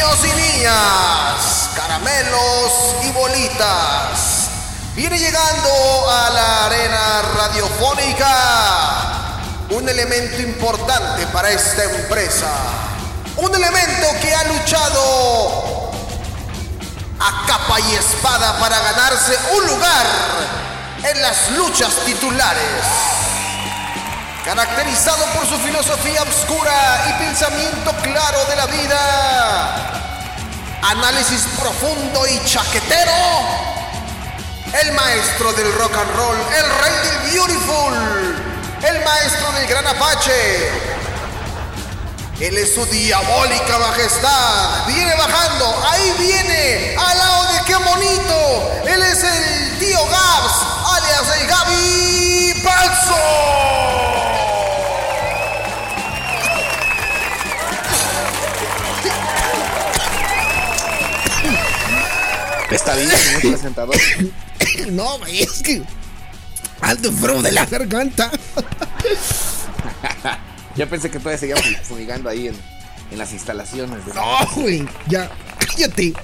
Niños y niñas, caramelos y bolitas. Viene llegando a la arena radiofónica un elemento importante para esta empresa. Un elemento que ha luchado a capa y espada para ganarse un lugar en las luchas titulares. Caracterizado por su filosofía oscura y pensamiento claro de la vida. Análisis profundo y chaquetero. El maestro del rock and roll, el rey del beautiful, el maestro del gran apache. Él es su diabólica majestad. Viene bajando. Ahí viene. Al lado de qué bonito. Él es el tío Gabs, alias el Gaby Palso. Está bien, señor presentador. No, güey, es que. Alto enfermo de la garganta. Yo pensé que todavía seguíamos fumigando ahí en, en las instalaciones. de- No, güey, ya, cállate.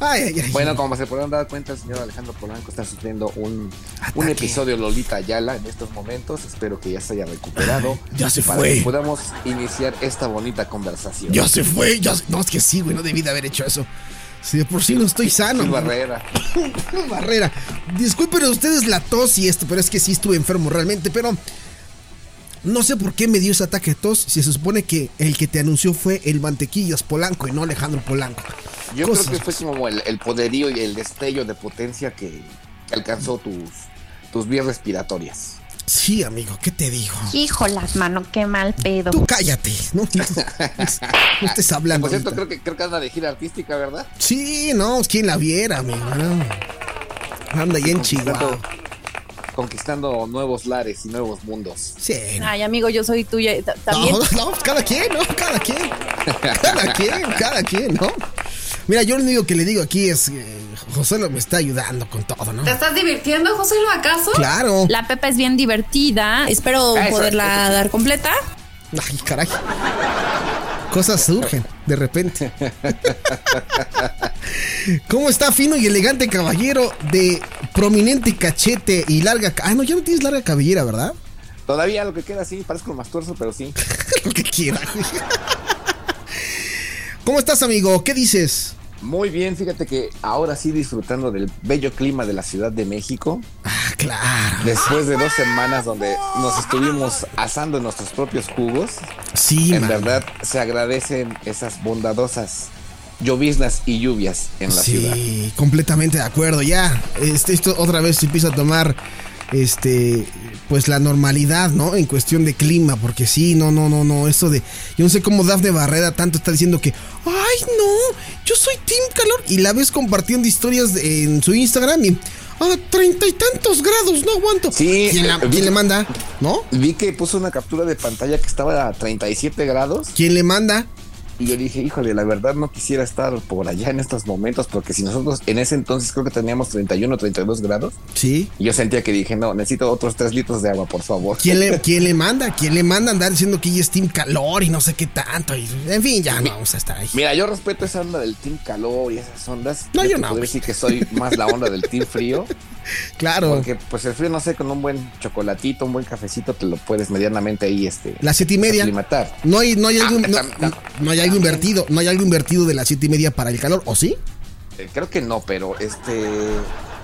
Ay, ay, ay. Bueno, como se podrán dar cuenta, el señor Alejandro Polanco está sufriendo un, un episodio Lolita Ayala en estos momentos. Espero que ya se haya recuperado. ya se para fue. que podamos iniciar esta bonita conversación. Ya se fue, ya se- No, es que sí, güey, no debí de haber hecho eso. Si de por sí no estoy sano. Barrera. Barrera. Disculpen ustedes la tos y esto, pero es que sí estuve enfermo realmente, pero no sé por qué me dio ese ataque de tos si se supone que el que te anunció fue el Mantequillas Polanco y no Alejandro Polanco. Yo Cosas. creo que fue como el, el poderío y el destello de potencia que, que alcanzó tus, tus vías respiratorias. Sí, amigo, ¿qué te digo? Híjolas, mano, qué mal pedo. Tú cállate, ¿no? No estés hablando. Por cierto, ahorita. creo que, creo que anda de gira artística, ¿verdad? Sí, no, es quien la viera, amigo. no. Anda ahí en Chihuahua. Conquistando nuevos lares y nuevos mundos. Sí. Ay, amigo, yo soy tuya. ta- También. No, no, cada quien, ¿no? Cada quien. Cada quien, cada quien, ¿no? Mira, yo lo único que le digo aquí es que José lo me está ayudando con todo, ¿no? ¿Te estás divirtiendo, José, lo acaso? Claro. La Pepa es bien divertida. Espero Eso, poderla eso dar completa. Ay, caray. Cosas surgen de repente. ¿Cómo está fino y elegante caballero de prominente cachete y larga... Ah, no, ya no tienes larga cabellera, ¿verdad? Todavía lo que queda sí, parezco más tuerzo, pero sí. Lo que quiera, güey. ¿Cómo estás, amigo? ¿Qué dices? Muy bien, fíjate que ahora sí disfrutando del bello clima de la Ciudad de México, Ah, claro. después de dos semanas donde nos estuvimos asando en nuestros propios jugos, Sí, en man. verdad se agradecen esas bondadosas lloviznas y lluvias en la sí, ciudad. completamente de acuerdo. Ya, este, esto otra vez se empieza a tomar, este, pues la normalidad, ¿no? En cuestión de clima, porque sí, no, no, no, no, eso de, yo no sé cómo Dafne Barrera tanto está diciendo que, ay, no, yo soy Team Calor, y la ves compartiendo historias en su Instagram y, a treinta y tantos grados, no aguanto. Sí, ¿Quién, la- quién le manda? ¿No? Vi que puso una captura de pantalla que estaba a 37 grados ¿Quién le manda? Y yo dije, híjole, la verdad no quisiera estar por allá en estos momentos porque si nosotros en ese entonces creo que teníamos 31 32 grados Sí. y yo sentía que dije, no, necesito otros 3 litros de agua, por favor. ¿Quién le, quién le manda? ¿Quién le manda andar diciendo que es Team Calor y no sé qué tanto? Y, en fin, ya no vamos a estar ahí. Mira, yo respeto esa onda del team calor y esas ondas. No, yo te no, podría decir que soy más la onda del team frío. Claro. Porque pues el frío, no sé, con un buen chocolatito, un buen cafecito, te lo puedes medianamente ahí, este... Las siete y media. No hay, no hay algo, Ah, no, tam- no hay algo invertido, no hay algo invertido de las siete y media para el calor, ¿o sí? Eh, creo que no, pero este...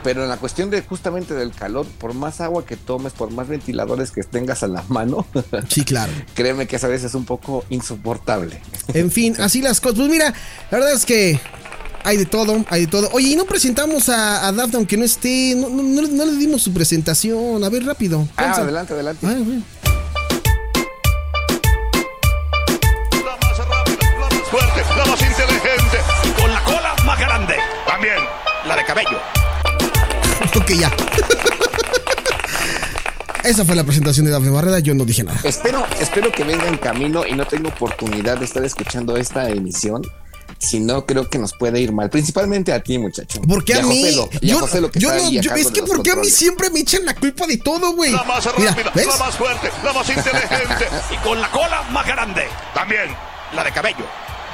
Pero en la cuestión de justamente del calor, por más agua que tomes, por más ventiladores que tengas a la mano, Sí, claro. créeme que esa vez es un poco insoportable. En fin, así las cosas. Pues mira, la verdad es que hay de todo, hay de todo. Oye, y no presentamos a, a Daphne aunque no esté, no, no- no le- no le dimos su presentación. A ver, rápido. Ah, adelante, adelante. Ah, bueno. La más rápida, la más fuerte, la más inteligente con la cola más grande. También la de cabello. Ok, ya. Esa fue la presentación de Daphne Barrera, yo no dije nada. Espero, espero que venga en camino y no tenga oportunidad de estar escuchando esta emisión. Si no, creo que nos puede ir mal. Principalmente a ti, muchacho. Porque a mí. Yo, Lo que yo no, yo- es que porque a mí siempre me echan la culpa de todo, güey. La más Mira, rápida, ¿ves? la más fuerte, la más inteligente y con la cola más grande. También la de cabello.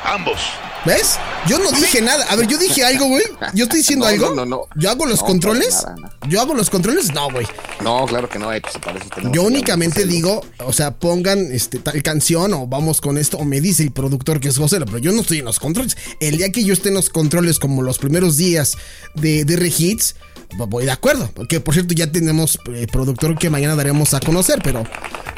Ambos. ¿Ves? Yo no dije nada. A ver, yo dije algo, güey. Yo estoy diciendo No, algo. no, no, no. Yo hago los No, controles. nada, Yo hago los controles. No, güey. No, claro que no, eh, pues, para eso tenemos Yo únicamente digo, o sea, pongan este tal canción o vamos con esto, o me dice el productor que es José, pero yo no estoy en los controles. El día que yo esté en los controles, como los primeros días de, de Regits, voy de acuerdo. Porque por cierto, ya tenemos eh, productor que mañana daremos a conocer, pero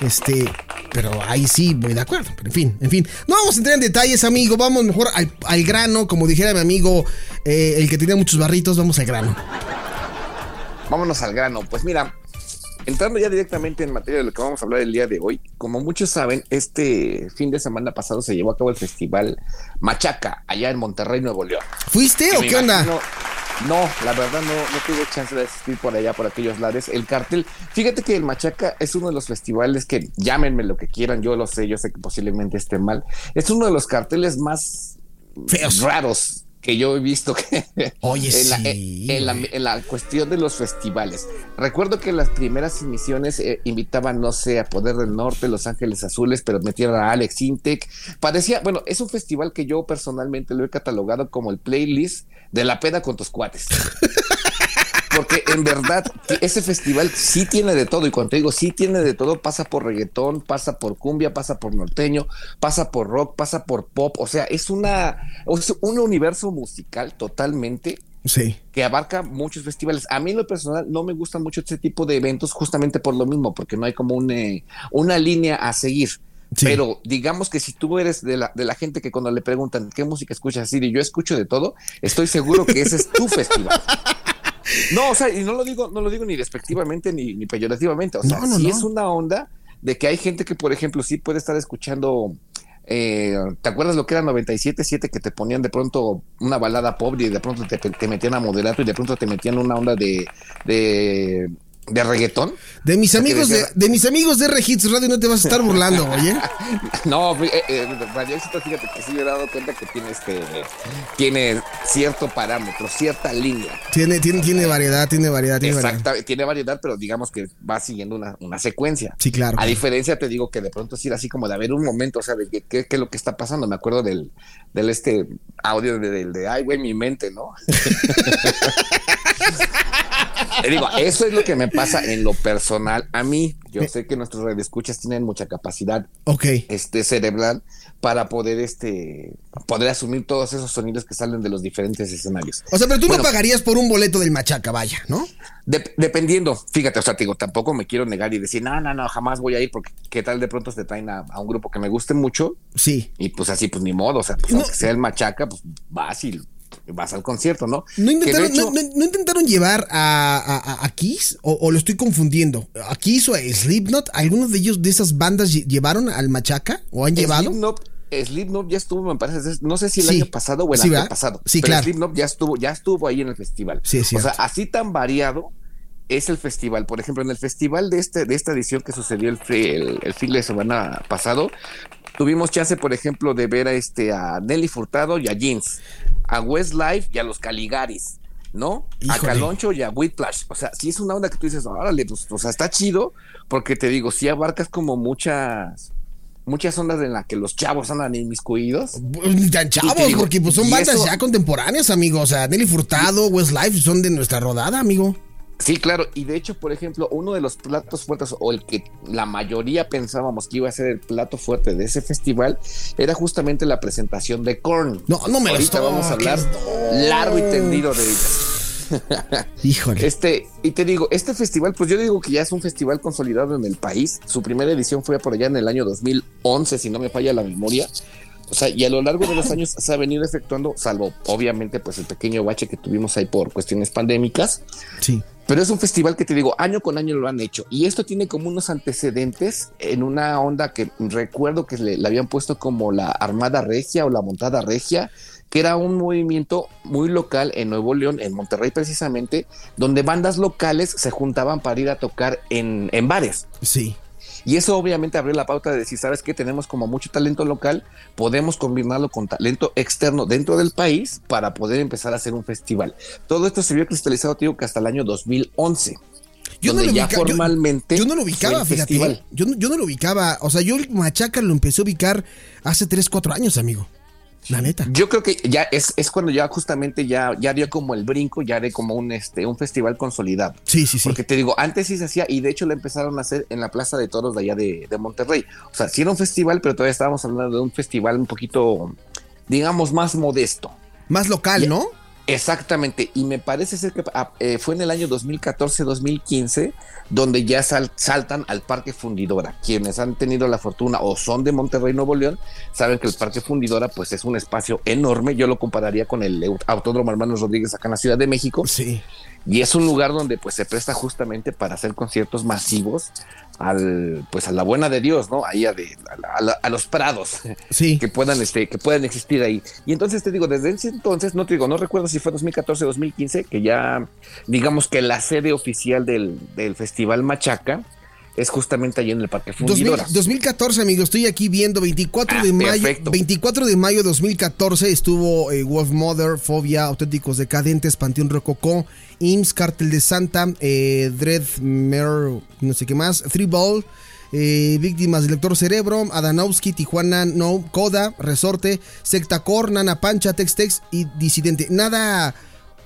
este. Pero ahí sí voy de acuerdo. Pero en fin, en fin. No vamos a entrar en detalles, amigo. Vamos mejor al, al grano. Como dijera mi amigo, eh, el que tenía muchos barritos, vamos al grano. Vámonos al grano. Pues mira, entrando ya directamente en materia de lo que vamos a hablar el día de hoy, como muchos saben, este fin de semana pasado se llevó a cabo el festival Machaca, allá en Monterrey, Nuevo León. ¿Fuiste o qué onda? No, la verdad no, no tuve chance de asistir por allá, por aquellos lares. El cartel, fíjate que el Machaca es uno de los festivales que, llámenme lo que quieran, yo lo sé, yo sé que posiblemente esté mal, es uno de los carteles más Feos. raros que yo he visto que Oye, en, la, sí, en- en la- en la cuestión de los festivales. Recuerdo que las primeras emisiones eh, invitaban, no sé, a Poder del Norte, Los Ángeles Azules, pero metieron a Alex Intec. Parecía, bueno, es un festival que yo personalmente lo he catalogado como el playlist de la peda con tus cuates. Porque en verdad ese festival sí tiene de todo y cuando te digo sí tiene de todo, pasa por reggaetón, pasa por cumbia, pasa por norteño, pasa por rock, pasa por pop, o sea, es una es un universo musical totalmente Sí. que abarca muchos festivales. A mí en lo personal no me gusta mucho este tipo de eventos justamente por lo mismo, porque no hay como un, eh, una línea a seguir. Sí. Pero digamos que si tú eres de la, de la gente que cuando le preguntan qué música escuchas, y yo escucho de todo, estoy seguro que ese es tu festival. No, o sea, y no lo digo, no lo digo ni despectivamente ni, ni peyorativamente. O sea, No, no, sí no. es una onda de que hay gente que, por ejemplo, sí puede estar escuchando. eh, ¿Te acuerdas lo que era 97.7 que te ponían de pronto una balada pobre y de pronto te, te metían a moderato y de pronto te metían una onda de, de, de reggaetón? De mis amigos de, de mis amigos de R Hits Radio no te vas a estar burlando, oye. No, eh, eh, Radio Éxito, fíjate que sí me he dado cuenta que tiene este tiene cierto parámetro, cierta línea. Tiene, tiene, tiene variedad, tiene variedad, tiene variedad. Exactamente, tiene variedad, pero digamos que va siguiendo una, una secuencia. Sí, claro. A diferencia, te digo que de pronto sí era así como de haber un momento, o sea, de qué qué es lo que está pasando. Me acuerdo del, del este audio de- del de, ay, güey, mi mente, ¿no? Te digo, eso es lo que me pasa en lo personal a mí. Yo sé que nuestros radioescuchas tienen mucha capacidad este cerebral para poder este poder asumir todos esos sonidos que salen de los diferentes escenarios. O sea, pero tú Bueno. no pagarías por un boleto del Machaca, vaya, ¿no? Dep- dependiendo, fíjate, o sea, te digo, tampoco me quiero negar y decir, no, no, no, jamás voy a ir porque qué tal de pronto te traen a, a un grupo que me guste mucho Sí. y pues así, pues ni modo, o sea, pues, No. aunque sea el machaca, pues vas y vas al concierto, ¿no? ¿No intentaron, hecho- no, no- no intentaron llevar a, a- a- Kiss? O, o lo estoy confundiendo? ¿A Kiss o a Slipknot? ¿Algunos de ellos, de esas bandas, lle- llevaron al Machaca? ¿O han llevado? Slipknot, Slipknot ya estuvo, me parece, no sé si el Sí. año pasado o el Sí, año ¿verdad? pasado. Sí, pero claro. Slipknot ya estuvo, ya estuvo ahí en el festival. Sí, es o sea, así tan variado es el festival. Por ejemplo, en el festival de este, de esta edición que sucedió el, fi- el, el fin de semana pasado, tuvimos chance, por ejemplo, de ver a este a Nelly Furtado y a Jeans, a Westlife y a los Caligaris. ¿No? A. Caloncho y a Whiplash. O sea, sí es una onda que tú dices, órale, pues, o sea, está chido, porque te digo, sí abarcas como muchas, muchas ondas en las que los chavos andan inmiscuidos. Ni tan chavos, digo, porque pues son bandas eso- ya contemporáneas, amigo. O sea, Nelly Furtado, Westlife son de nuestra rodada, amigo. Sí, claro, y de hecho, por ejemplo, uno de los platos fuertes, o el que la mayoría pensábamos que iba a ser el plato fuerte de ese festival, era justamente la presentación de Korn. No, no me lo Ahorita vamos a hablar largo y tendido de ellas. Híjole. Este, y te digo, este festival, pues yo digo que ya es un festival consolidado en el país. Su primera edición fue por allá en el año 2011, si no me falla la memoria. O sea, y a lo largo de los años se ha venido efectuando, salvo obviamente pues el pequeño bache que tuvimos ahí por cuestiones pandémicas, Sí. Pero es un festival que te digo, año con año lo han hecho. Y esto tiene como unos antecedentes en una onda que recuerdo que le, le habían puesto como la Armada Regia o la Montada Regia, que era un movimiento muy local en Nuevo León, en Monterrey precisamente, donde bandas locales se juntaban para ir a tocar en, en bares. Sí. Y eso obviamente abrió la pauta de decir, sabes que tenemos como mucho talento local, podemos combinarlo con talento externo dentro del país para poder empezar a hacer un festival. Todo esto se vio cristalizado, te digo, que hasta el año 2011. Yo no donde lo ya ubica- yo- formalmente Yo, no lo ubicaba, fíjate. festival. Yo no, yo no lo ubicaba. O sea, yo el Machaca lo empecé a ubicar hace 3, 4 años, amigo. La neta. Yo creo que ya es, es cuando ya justamente ya, ya dio como el brinco, ya de como un, este, un festival consolidado. Sí, sí, sí. Porque te digo, antes sí se hacía y de hecho lo empezaron a hacer en la Plaza de Toros de allá de, de Monterrey. O sea, sí era un festival, pero todavía estábamos hablando de un festival un poquito, digamos, más modesto. Más local, ¿no? Exactamente, y me parece ser que ah, eh, fue en el año 2014-2015 donde ya sal- saltan al Parque Fundidora. Quienes han tenido la fortuna o son de Monterrey, Nuevo León, saben que el Parque Fundidora pues es un espacio enorme. Yo lo compararía con el Au- Autódromo Hermanos Rodríguez acá en la Ciudad de México. Sí. Y es un lugar donde pues se presta justamente para hacer conciertos masivos al pues a la buena de Dios, ¿no? Ahí a, de- a la- a los prados Sí. que puedan este que puedan existir ahí. Y entonces te digo, desde ese entonces, no te digo, no recuerdo si fue 2014 o 2015 que ya digamos que la sede oficial del, del Festival Machaca es justamente allí en el Parque 2000 Fundidora. 2014, amigo, estoy aquí viendo 24 de Ah, mayo. perfecto. 24 de mayo 2014 estuvo eh, Wolf Mother, Fobia, Auténticos Decadentes, Panteón Rococó, IMSS, Cártel de Santa, eh, Dread Mare, no sé qué más, Three Ball, eh, Víctimas del Lector Cerebro, Adanowski, Tijuana, No, Coda, Resorte, Sectacor, Nana Pancha, Tex Tex y Disidente. Nada,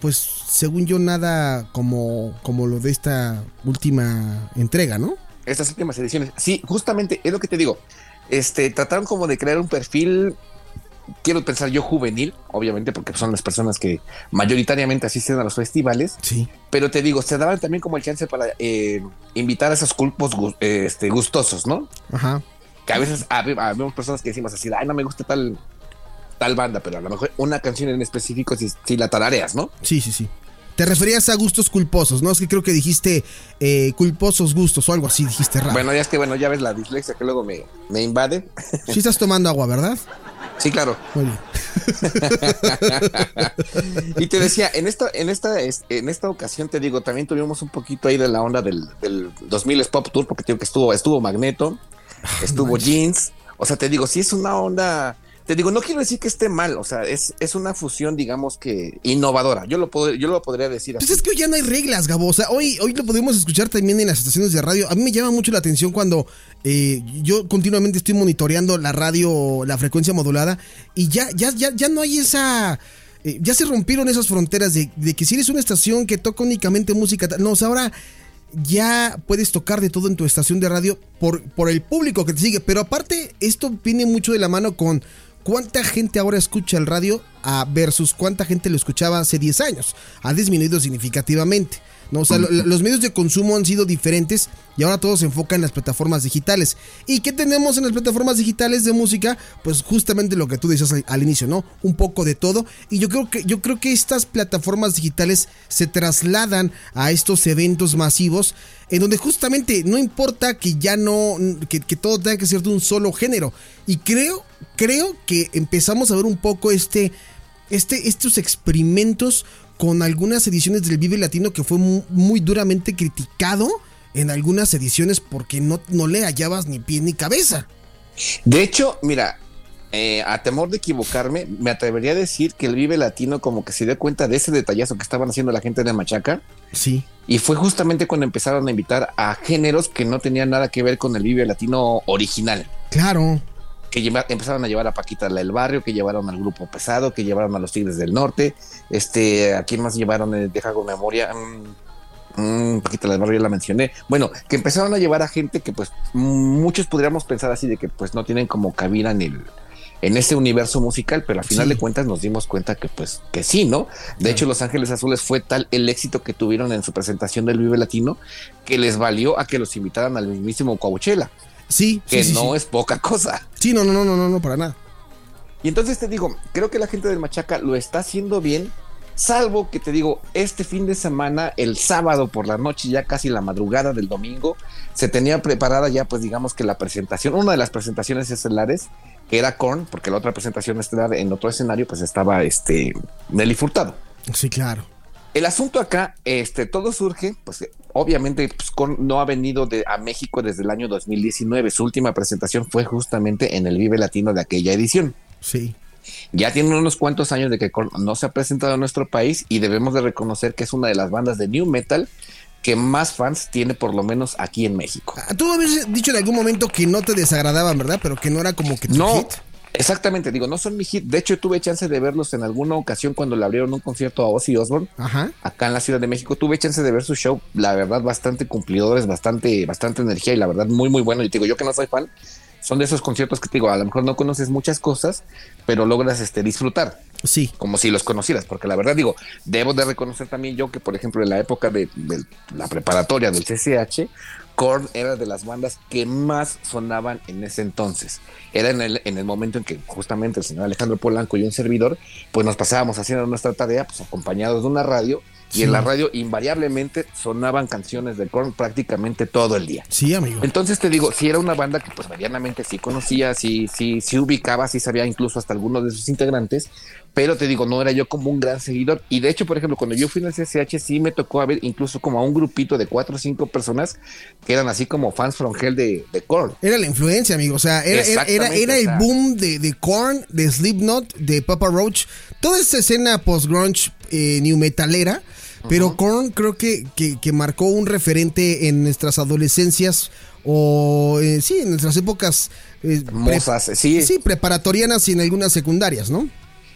pues según yo, nada como, como lo de esta última entrega, ¿no? Estas últimas ediciones. Sí, justamente es lo que te digo. Este, trataron como de crear un perfil, quiero pensar yo juvenil, obviamente, porque son las personas que mayoritariamente asisten a los festivales. Sí. Pero te digo, se daban también como el chance para eh, invitar a esos culpos eh, este, gustosos, ¿no? Ajá. Que a veces habe- habemos personas que decimos así, ay, no me gusta tal, tal banda, pero a lo mejor una canción en específico si, si la tarareas, ¿no? Sí, sí, sí. Te referías a gustos culposos, ¿no? Es que creo que dijiste eh, culposos gustos o algo así, dijiste raro. Bueno, ya es que, bueno, ya ves la dislexia que luego me, me invade. Sí estás tomando agua, ¿verdad? Sí, claro. Muy bien. Y te decía, en esta, en esta, es- en esta ocasión te digo, también tuvimos un poquito ahí de la onda del, del 2000 Pop Tour, porque te digo que estuvo, estuvo Magneto, estuvo Jeans. O sea, te digo, sí es una onda. Te digo, no quiero decir que esté mal, o sea, es, es una fusión, digamos que innovadora. Yo lo puedo, yo lo podría decir Pues así. es que hoy ya no hay reglas, Gabo. O sea, hoy, hoy lo podemos escuchar también en las estaciones de radio. A mí me llama mucho la atención cuando eh, yo continuamente estoy monitoreando la radio, la frecuencia modulada, y ya, ya, ya, ya no hay esa. eh, ya se rompieron esas fronteras de, de que si eres una estación que toca únicamente música. No, o sea, ahora ya puedes tocar de todo en tu estación de radio por, por el público que te sigue. Pero aparte, esto viene mucho de la mano con cuánta gente ahora escucha el radio a versus cuánta gente lo escuchaba hace 10 años. Ha disminuido significativamente. ¿no? O sea, lo- lo- los medios de consumo han sido diferentes y ahora todo se enfoca en las plataformas digitales. ¿Y qué tenemos en las plataformas digitales de música? Pues justamente lo que tú decías al, inicio, ¿no? Un poco de todo. Y yo creo que yo creo que estas plataformas digitales se trasladan a estos eventos masivos en donde justamente no importa que ya no que todo tenga que ser de un solo género. Y creo creo que empezamos a ver un poco este este, estos experimentos con algunas ediciones del Vive Latino que fue mu- muy, duramente criticado en algunas ediciones porque no, no le hallabas ni pie ni cabeza. De hecho, mira, eh, a temor de equivocarme, me atrevería a decir que el Vive Latino como que se dio cuenta de ese detallazo que estaban haciendo la gente de Machaca. Sí. Y fue justamente cuando empezaron a invitar a géneros que no tenían nada que ver con el Vive Latino original. Claro. Que lleva- empezaron a llevar a Paquita la del Barrio, que llevaron al Grupo Pesado, que llevaron a los Tigres del Norte. Este, ¿a quién más llevaron? Eh, Deja con memoria. Mm, mm, Paquita la del Barrio ya la mencioné. Bueno, que empezaron a llevar a gente que pues muchos podríamos pensar así de que pues no tienen como cabida en el en ese universo musical, pero al final Sí. de cuentas nos dimos cuenta que pues que sí, ¿no? De hecho, Los Ángeles Azules fue tal el éxito que tuvieron en su presentación del Vive Latino que les valió a que los invitaran al mismísimo Coachella, Sí, que sí, sí, no sí. es poca cosa. Sí, no, no, no, no, no, no, para nada. Y entonces te digo, creo que la gente del Machaca lo está haciendo bien, salvo que te digo, este fin de semana, el sábado por la noche, ya casi la madrugada del domingo, se tenía preparada ya, pues digamos que la presentación, una de las presentaciones estelares, que era Korn, porque la otra presentación estelar en otro escenario, pues estaba este Nelly Furtado. Sí, claro. El asunto acá, este, todo surge, pues obviamente pues, Korn no ha venido de, a México desde el año 2019. Su última presentación fue justamente en el Vive Latino de aquella edición. Sí. Ya tiene unos cuantos años de que Korn no se ha presentado en nuestro país y debemos de reconocer que es una de las bandas de new metal que más fans tiene por lo menos aquí en México. Ah, Tú habías dicho en algún momento que no te desagradaban, ¿verdad? Pero que no era como que tu No, hit. Exactamente, digo, no son mi hit. De hecho, tuve chance de verlos en alguna ocasión cuando le abrieron un concierto a Ozzy Osbourne. Ajá. Acá en la Ciudad de México tuve chance de ver su show, la verdad bastante cumplidores, bastante bastante energía y la verdad muy muy bueno. Y te digo, yo que no soy fan, son de esos conciertos que te digo, a lo mejor no conoces muchas cosas, pero logras este disfrutar Sí. como si los conocieras, porque la verdad digo, debo de reconocer también yo que, por ejemplo, en la época de, de la preparatoria del CCH, Korn era de las bandas que más sonaban en ese entonces. Era en el, en el momento en que justamente el señor Alejandro Polanco y un servidor, pues nos pasábamos haciendo nuestra tarea, pues acompañados de una radio, y Sí. en la radio invariablemente sonaban canciones de Korn prácticamente todo el día. Sí, amigo. Entonces te digo, si era una banda que pues medianamente sí conocía, sí, sí, sí ubicaba, sí sabía incluso hasta algunos de sus integrantes, pero te digo, no era yo como un gran seguidor. Y de hecho, por ejemplo, cuando yo fui en el CCH sí me tocó a ver incluso como a un grupito de cuatro o cinco personas que eran así como fans from hell de, de Korn. Era la influencia, amigo. O sea, era, era, era, el boom de, de Korn, de Slipknot, de Papa Roach. Toda esta escena post-grunge eh, new metalera. Pero Korn creo que, que, que marcó un referente en nuestras adolescencias o eh, sí, en nuestras épocas eh, Mozas, sí. sí, preparatorianas y en algunas secundarias, ¿no?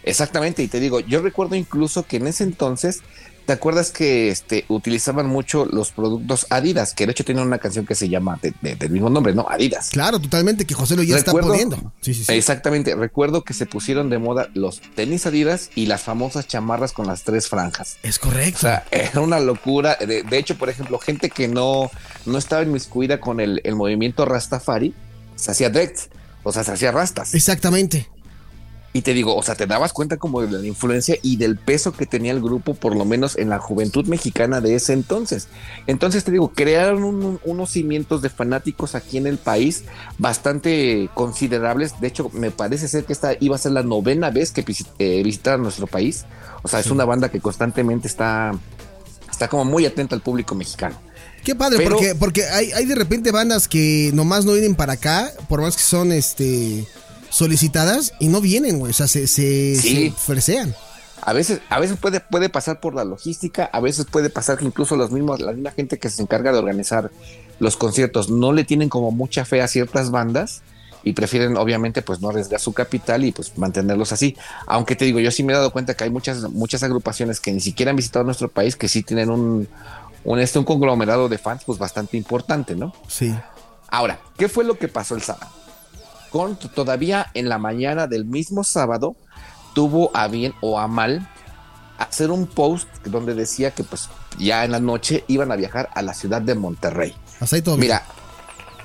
Exactamente, y te digo, yo recuerdo incluso que en ese entonces, ¿te acuerdas que este, utilizaban mucho los productos Adidas? Que de hecho tienen una canción que se llama de- de- del mismo nombre, ¿no? Adidas. Claro, totalmente, que José lo ya está poniendo. Sí, sí, sí. Exactamente, recuerdo que se pusieron de moda los tenis Adidas y las famosas chamarras con las tres franjas. Es O correcto. sea, era una locura. De, de hecho, por ejemplo, gente que no, no estaba inmiscuida con el, el movimiento Rastafari, se hacía dreads, o sea, se hacía rastas. Exactamente. Y te digo, o sea, te dabas cuenta como de la influencia y del peso que tenía el grupo, por lo menos en la juventud mexicana de ese entonces. Entonces te digo, crearon un- unos cimientos de fanáticos aquí en el país bastante considerables. De hecho, me parece ser que esta iba a ser la novena vez que eh, visitaran nuestro país. O sea, es una banda que constantemente está, está como muy atenta al público mexicano. Qué padre, Pero- porque, porque hay, hay de repente bandas que nomás no vienen para acá, por más que son este solicitadas, y no vienen, güey. O sea, se, se, Sí. se fresean. A veces, a veces puede, puede pasar por la logística, a veces puede pasar que incluso los mismos, la misma gente que se encarga de organizar los conciertos no le tienen como mucha fe a ciertas bandas y prefieren obviamente pues no arriesgar su capital y pues mantenerlos así. Aunque te digo, yo sí me he dado cuenta que hay muchas, muchas agrupaciones que ni siquiera han visitado nuestro país que sí tienen un, un, este, un conglomerado de fans pues bastante importante, ¿no? Sí. Ahora, ¿qué fue lo que pasó el sábado? Con todavía en la mañana del mismo sábado tuvo a bien o a mal hacer un post donde decía que pues ya en la noche iban a viajar a la ciudad de Monterrey. Mira,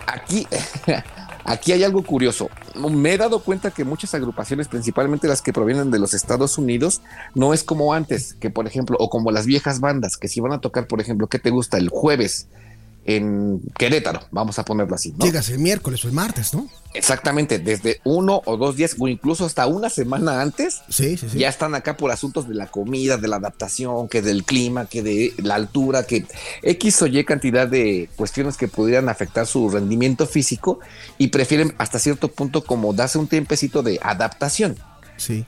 aquí, aquí hay algo curioso. Me he dado cuenta que muchas agrupaciones, principalmente las que provienen de los Estados Unidos, no es como antes, que por ejemplo, o como las viejas bandas, que si van a tocar, por ejemplo, ¿qué te gusta? El jueves en Querétaro, vamos a ponerlo así, ¿no? Llegas el miércoles o el martes, ¿no? Exactamente, desde uno o dos días o incluso hasta una semana antes, Sí, sí, sí. ya están acá por asuntos de la comida, de la adaptación, que del clima, que de la altura, que X o Y cantidad de cuestiones que pudieran afectar su rendimiento físico y prefieren hasta cierto punto como darse un tiempecito de adaptación. Sí.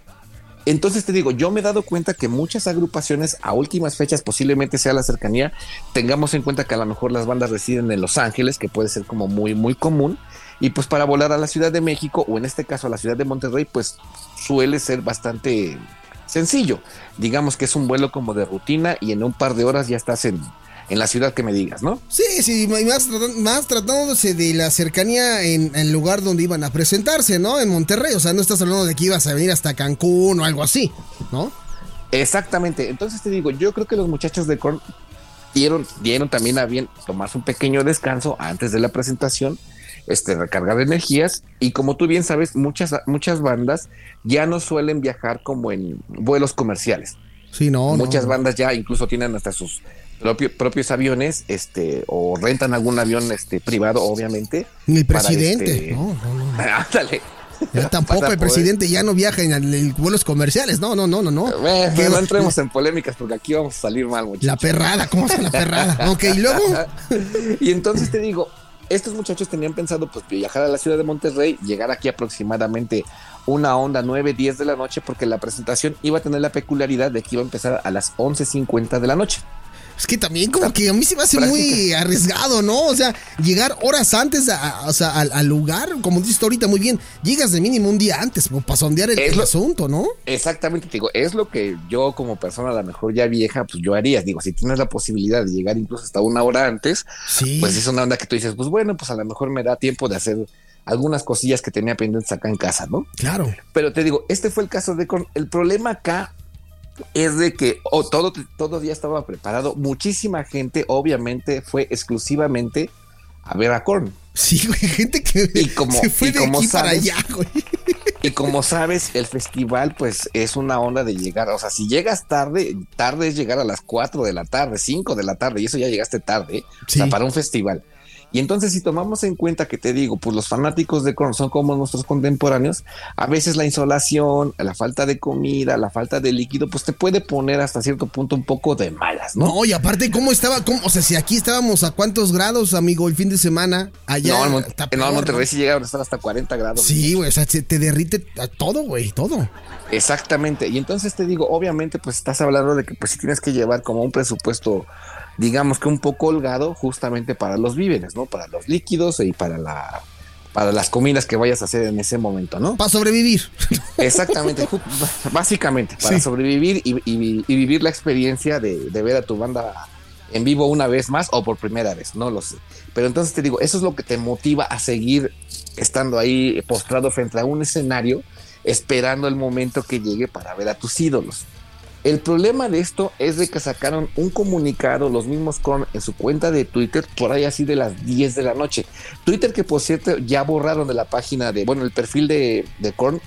Entonces te digo, yo me he dado cuenta que muchas agrupaciones a últimas fechas, posiblemente sea la cercanía, tengamos en cuenta que a lo mejor las bandas residen en Los Ángeles, que puede ser como muy, muy común, y pues para volar a la Ciudad de México, o en este caso a la Ciudad de Monterrey, pues suele ser bastante sencillo. Digamos que es un vuelo como de rutina y en un par de horas ya estás en, en la ciudad que me digas, ¿no? Sí, sí, más, más tratándose de la cercanía en el lugar donde iban a presentarse, ¿no? En Monterrey. O sea, no estás hablando de que ibas a venir hasta Cancún o algo así, ¿no? Exactamente. Entonces te digo, yo creo que los muchachos de Korn dieron, dieron también a bien tomarse un pequeño descanso antes de la presentación, este, recargar energías. Y como tú bien sabes, muchas, muchas bandas ya no suelen viajar como en vuelos comerciales. Sí, no. no, muchas no. bandas ya incluso tienen hasta sus propio- propios aviones, este, o rentan algún avión este, privado, obviamente. Ni el presidente. este, No, no, no. Ándale. Ya tampoco el presidente ya no viaja en, el- en vuelos comerciales. No, no, no, no, no. Que- no entremos en polémicas porque aquí vamos a salir mal, muchachos. La perrada, ¿cómo está la perrada? Ok, y luego. y entonces te digo, estos muchachos tenían pensado pues viajar a la ciudad de Monterrey, llegar aquí aproximadamente una onda 9, 10 de la noche porque la presentación iba a tener la peculiaridad de que iba a empezar a las 11.50 de la noche. Es que también como que a mí se me hace muy arriesgado, ¿no? O sea, llegar horas antes a- a- o sea, al, al lugar, como dices ahorita muy bien, llegas de mínimo un día antes como para sondear el, el lo- asunto, ¿no? Exactamente, te digo, es lo que yo como persona a lo mejor ya vieja, pues yo haría. Digo, si tienes la posibilidad de llegar incluso hasta una hora antes, Sí. pues es una onda que tú dices, pues bueno, pues a lo mejor me da tiempo de hacer algunas cosillas que tenía pendientes acá en casa, ¿no? Claro. Pero te digo, este fue el caso de Korn. El problema acá es de que oh, todo, todo ya estaba preparado. Muchísima gente, obviamente, fue exclusivamente a ver a Korn. Sí, güey, gente que Y como- se fue y de como aquí para sabes- allá, güey. Y como sabes, el festival, pues es una onda de llegar. O sea, si llegas tarde, tarde es llegar a las 4 de la tarde, 5 de la tarde, y eso ya llegaste tarde, o sea, para un festival. Y entonces, si tomamos en cuenta que te digo, pues los fanáticos de Korn son como nuestros contemporáneos, a veces la insolación, la falta de comida, la falta de líquido, pues te puede poner hasta cierto punto un poco de malas, ¿no? No, y aparte, ¿cómo estaba? cómo? O sea, si aquí estábamos a cuántos grados, amigo, el fin de semana, allá. no, en, no, en Monterrey sí llegaron a estar hasta 40 grados. Sí, güey, o sea, se te derrite todo, güey, todo. Exactamente. Y entonces te digo, obviamente, pues estás hablando de que pues si tienes que llevar como un presupuesto, digamos que un poco holgado, justamente para los víveres, ¿no? Para los líquidos y para la para las comidas que vayas a hacer en ese momento, ¿no? Para sobrevivir. Exactamente, básicamente, para Sí. sobrevivir y, y- y vivir la experiencia de, de ver a tu banda en vivo una vez más o por primera vez, no lo sé. Pero entonces te digo, eso es lo que te motiva a seguir estando ahí postrado frente a un escenario, esperando el momento que llegue para ver a tus ídolos. El problema de esto es de que sacaron un comunicado, los mismos con en su cuenta de Twitter, por ahí así de las 10 de la noche. Twitter que por cierto ya borraron de la página de, bueno, el perfil de, de Korn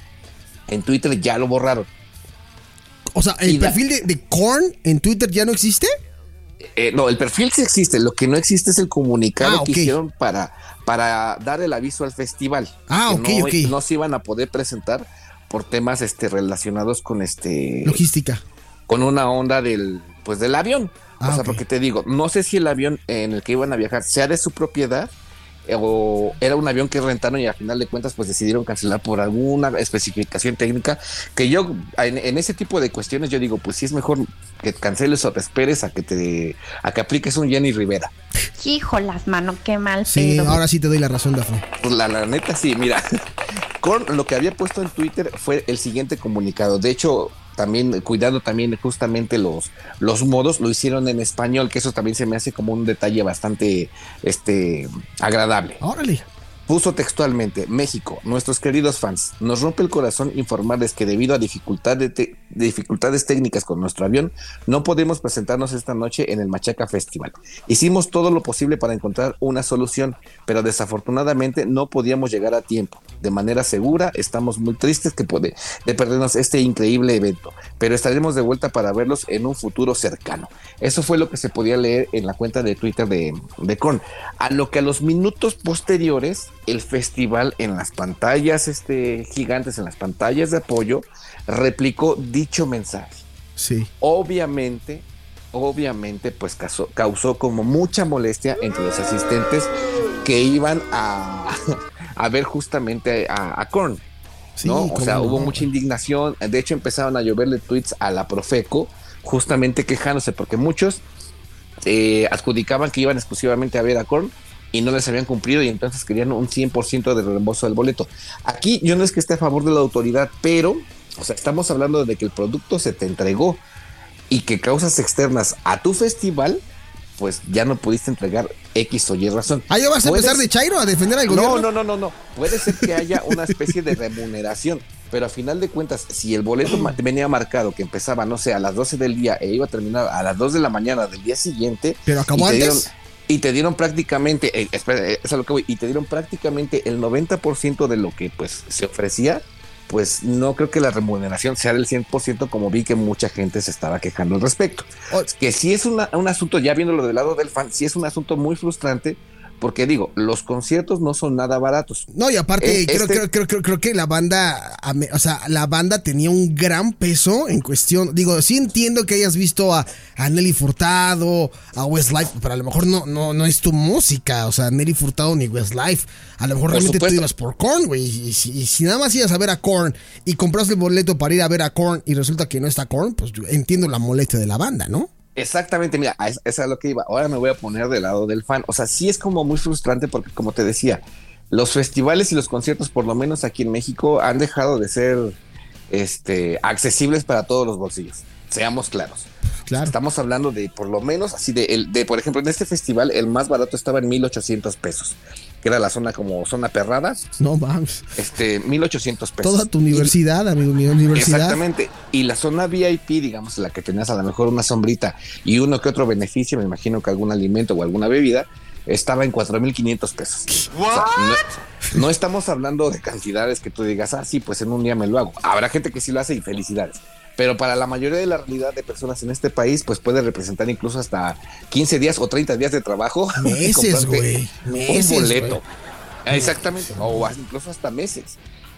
en Twitter ya lo borraron. O sea, ¿el Y la- perfil de, de Korn en Twitter ya no existe? Eh, no, el perfil sí existe, lo que no existe es el comunicado Ah, que hicieron para, para dar el aviso al festival. Ah, que ok, no, ok. no se iban a poder presentar por temas este, relacionados con este Logística. Con una onda del pues del avión. Ah, o sea, ok. porque te digo, no sé si el avión en el que iban a viajar sea de su propiedad eh, o era un avión que rentaron y al final de cuentas pues decidieron cancelar por alguna especificación técnica que yo en, en ese tipo de cuestiones yo digo pues sí es mejor que canceles o te esperes a que te a que apliques un Jenny Rivera Híjolas, mano, qué mal Sí, pedo. ahora sí te doy la razón, Dafne. Pues la, la neta, sí, mira. Con lo que había puesto en Twitter fue el siguiente comunicado. De hecho, también cuidando también justamente los, los modos, lo hicieron en español, que eso también se me hace como un detalle bastante este agradable. Órale. Puso textualmente, México, nuestros queridos fans, nos rompe el corazón informarles que debido a dificultad de te- dificultades técnicas con nuestro avión, no podemos presentarnos esta noche en el Machaca Festival. Hicimos todo lo posible para encontrar una solución, pero desafortunadamente no podíamos llegar a tiempo. De manera segura, estamos muy tristes que puede, de perdernos este increíble evento, pero estaremos de vuelta para verlos en un futuro cercano. Eso fue lo que se podía leer en la cuenta de Twitter de, de Korn. A lo que a los minutos posteriores, el festival en las pantallas este, gigantes, en las pantallas de apoyo, replicó dicho mensaje. Sí. Obviamente, obviamente, pues causó, causó como mucha molestia entre los asistentes que iban a, a ver justamente a, a Korn. Sí, ¿no? O sea, no. hubo mucha indignación. De hecho, empezaron a lloverle tweets a la Profeco, justamente quejándose, porque muchos eh, adjudicaban que iban exclusivamente a ver a Korn y no les habían cumplido y entonces querían un 100% de reembolso del boleto. Aquí yo no es que esté a favor de la autoridad, pero, o sea, estamos hablando de que el producto se te entregó y que causas externas a tu festival, pues ya no pudiste entregar X o Y razón. Ah, ¿ya vas a empezar de Chairo a defender al no, gobierno? no, no, no, no. Puede ser que haya una especie de remuneración, pero a final de cuentas, si el boleto venía marcado que empezaba, no sé, a las 12 del día e iba a terminar a las 2 de la mañana del día siguiente. Pero acabó antes. dieron- y te dieron prácticamente, eh, espera, eh, es a lo que voy, y te dieron prácticamente el 90% de lo que pues se ofrecía, pues no creo que la remuneración sea del 100% como vi que mucha gente se estaba quejando al respecto. Que sí es una- un asunto, ya viéndolo del lado del fan, sí es un asunto muy frustrante, porque digo, los conciertos no son nada baratos. No, y aparte, creo, este- creo, creo, creo, creo que la banda, o sea, la banda tenía un gran peso en cuestión. Digo, sí entiendo que hayas visto a, a Nelly Furtado, a Westlife, pero a lo mejor no, no, no es tu música. O sea, Nelly Furtado ni Westlife. A lo mejor Por realmente tú supuesto. ibas por Korn, güey. Y, si, y si nada más ibas a ver a Korn y compraste el boleto para ir a ver a Korn y resulta que no está Korn, pues yo entiendo la molestia de la banda, ¿no? Exactamente, mira, a es- es lo que iba. Ahora me voy a poner del lado del fan. O sea, sí es como muy frustrante porque, como te decía, los festivales y los conciertos, por lo menos aquí en México, han dejado de ser este, accesibles para todos los bolsillos. Seamos claros. Claro. Estamos hablando de por lo menos así de, el- de, por ejemplo, en este festival el más barato estaba en 1800 pesos, que era la zona como zona perrada, No vamos. este 1800 pesos. Toda tu universidad, amigo, mi universidad. Exactamente. Y la zona VIP, digamos, la que tenías a lo mejor una sombrita y uno que otro beneficio, me imagino que algún alimento o alguna bebida, estaba en 4.500 pesos. O sea, no, no estamos hablando de cantidades que tú digas, ah, sí, pues en un día me lo hago. Habrá gente que sí lo hace y felicidades. Pero para la mayoría de la realidad de personas en este país, pues puede representar incluso hasta 15 días o 30 días de trabajo. Meses, güey. Meses, un boleto. Exactamente. O incluso hasta meses.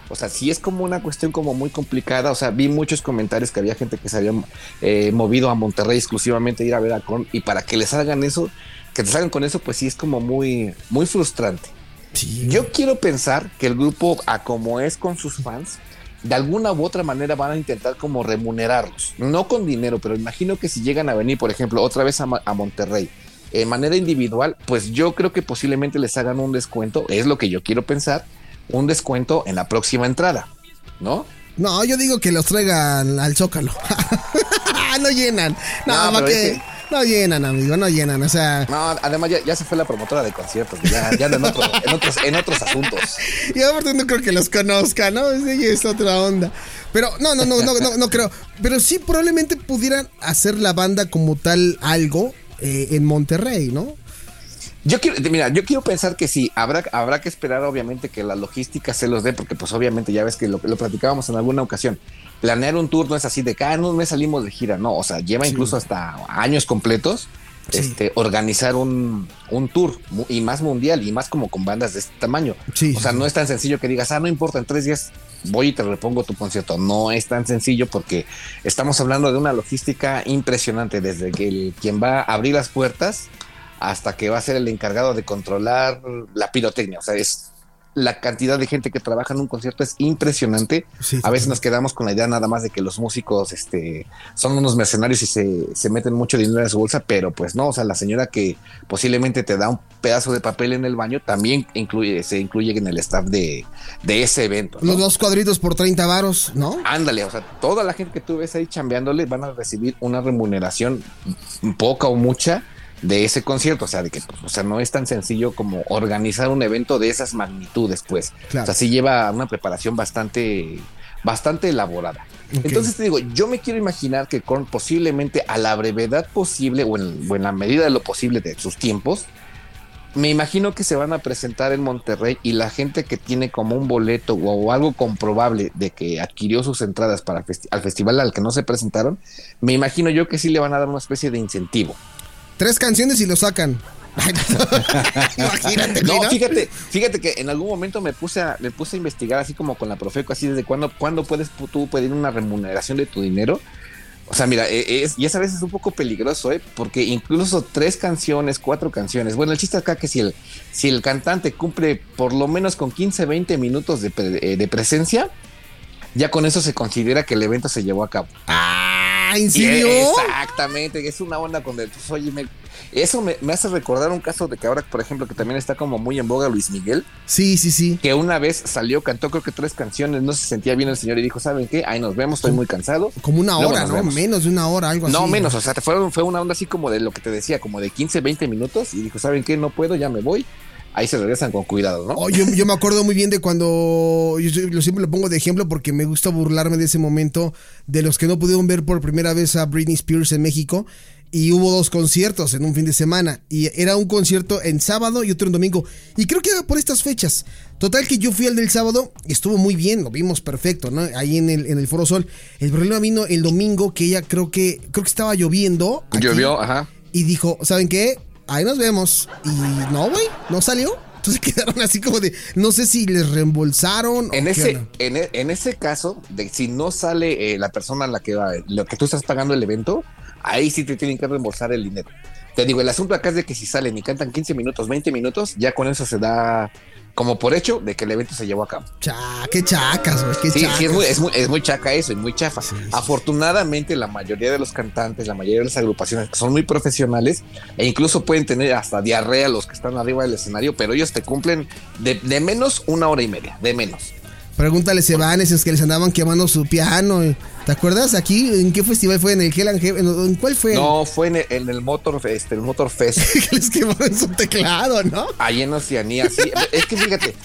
O sea, sí es como una cuestión como muy complicada. O sea, vi muchos comentarios que había gente que se había eh, movido a Monterrey exclusivamente a ir a ver a Korn y para que les hagan eso, que te salgan con eso, pues sí es como muy, muy frustrante. Sí, Yo quiero pensar que el grupo, a como es con sus fans, de alguna u otra manera van a intentar como remunerarlos. No con dinero, pero imagino que si llegan a venir, por ejemplo, otra vez a, Monterrey, en manera individual, pues yo creo que posiblemente les hagan un descuento, es lo que yo quiero pensar, un descuento en la próxima entrada, ¿no? No, yo digo que los traigan al Zócalo. no llenan. No, No, que- No llenan, amigo, no llenan. O sea, No, además ya, ya se fue la promotora de conciertos, ya, ya en, otro- en otros, en otros asuntos. y aparte no creo que los conozca, ¿no? Es otra onda. Pero no, no, no, no, no, no creo. Pero sí probablemente pudieran hacer la banda como tal algo eh, en Monterrey, ¿no? Yo quiero, mira, yo quiero pensar que sí, habrá, habrá que esperar obviamente que la logística se los dé, porque pues obviamente ya ves que lo, lo platicábamos en alguna ocasión. Planear un tour no es así de cada un mes salimos de gira, no, o sea, lleva incluso hasta años completos. Sí. Este, organizar un, un tour y más mundial y más como con bandas de este tamaño. Sí, o sea, no es tan sencillo que digas, ah, no importa, en tres días voy y te repongo tu concierto. No es tan sencillo porque estamos hablando de una logística impresionante desde que el, quien va a abrir las puertas hasta que va a ser el encargado de controlar la pirotecnia. O sea, es la cantidad de gente que trabaja en un concierto es impresionante. Sí, a veces nos quedamos con la idea nada más de que los músicos este, son unos mercenarios y se, se meten mucho dinero en su bolsa, pero pues no, o sea, la señora que posiblemente te da un pedazo de papel en el baño también incluye, se incluye en el staff de, de ese evento. ¿no? Los dos cuadritos por 30 varos, ¿no? Ándale, o sea, toda la gente que tú ves ahí chambeándole van a recibir una remuneración poca o mucha de ese concierto, o sea, de que, pues, o sea, no es tan sencillo como organizar un evento de esas magnitudes, pues. Claro. O sea, sí lleva una preparación bastante, bastante elaborada. Entonces te digo, yo me quiero imaginar que Korn posiblemente a la brevedad posible o en, o en la medida de lo posible de sus tiempos, me imagino que se van a presentar en Monterrey y la gente que tiene como un boleto o, o algo comprobable de que adquirió sus entradas para el festi- al festival al que no se presentaron, me imagino yo que sí le van a dar una especie de incentivo. Tres canciones y lo sacan. Imagínate, No, ¿no? fíjate, fíjate que en algún momento me puse a, me puse a investigar así como con la Profeco, así desde cuándo, cuándo puedes pu- tú pedir una remuneración de tu dinero. O sea, mira, eh, es, y esa vez es un poco peligroso, ¿eh? Porque incluso tres canciones, cuatro canciones. Bueno, el chiste acá que si el, si el cantante cumple por lo menos con 15, 20 minutos de, eh, de presencia, ya con eso se considera que el evento se llevó a cabo. Ah, ¿en Y serio? Exactamente, es una onda con el, pues, oye, me- eso me, me hace recordar un caso de que ahora, por ejemplo, que también está como muy en boga Luis Miguel, Sí, sí, sí. que una vez salió, cantó creo que tres canciones, no se sentía bien el señor y dijo, ¿saben qué? Ahí nos vemos, estoy muy cansado. Como una hora, ¿no? vemos. Menos de una hora, algo así. No, menos, o sea, te fueron, fue una onda así como de lo que te decía, como de 15, 20 minutos y dijo, ¿saben qué? No puedo, ya me voy. Ahí se regresan con cuidado, ¿no? Oh, yo, yo me acuerdo muy bien de cuando. Yo siempre lo pongo de ejemplo porque me gusta burlarme de ese momento de los que no pudieron ver por primera vez a Britney Spears en México. Y hubo dos conciertos en un fin de semana. Y era un concierto en sábado y otro en domingo. Y creo que era por estas fechas. Total que yo fui al del sábado y estuvo muy bien, lo vimos perfecto, ¿no? Ahí en el, en el Foro Sol. El problema vino el domingo que ella creo que creo que estaba lloviendo. aquí, Llovió, ajá. y dijo, ¿saben qué? Ahí nos vemos. Y no, güey, no salió. Entonces quedaron así como de, no sé si les reembolsaron. o En qué ese, en, e- en ese caso, de si no sale eh, la persona a la que va, lo que tú estás pagando el evento, ahí sí te tienen que reembolsar el dinero. Te digo, el asunto acá es de que si salen y cantan 15 minutos, 20 minutos, ya con eso se da como por hecho de que el evento se llevó a cabo. Cha, qué chacas, güey, qué Sí, chacas. sí, es muy, es, muy, es muy chaca eso y muy chafa. Afortunadamente, la mayoría de los cantantes, la mayoría de las agrupaciones son muy profesionales e incluso pueden tener hasta diarrea los que están arriba del escenario, pero ellos te cumplen de, de menos una hora y media, de menos. Pregúntale a Evanes que les andaban quemando su piano. ¿Te acuerdas aquí? ¿En qué festival fue? ¿En el Hell and Heaven? ¿En cuál fue? No, fue en el, en el Motor, este, el Motor Fest, que les quemaron su teclado, ¿no? ahí en Oceanía. Sí, es que fíjate,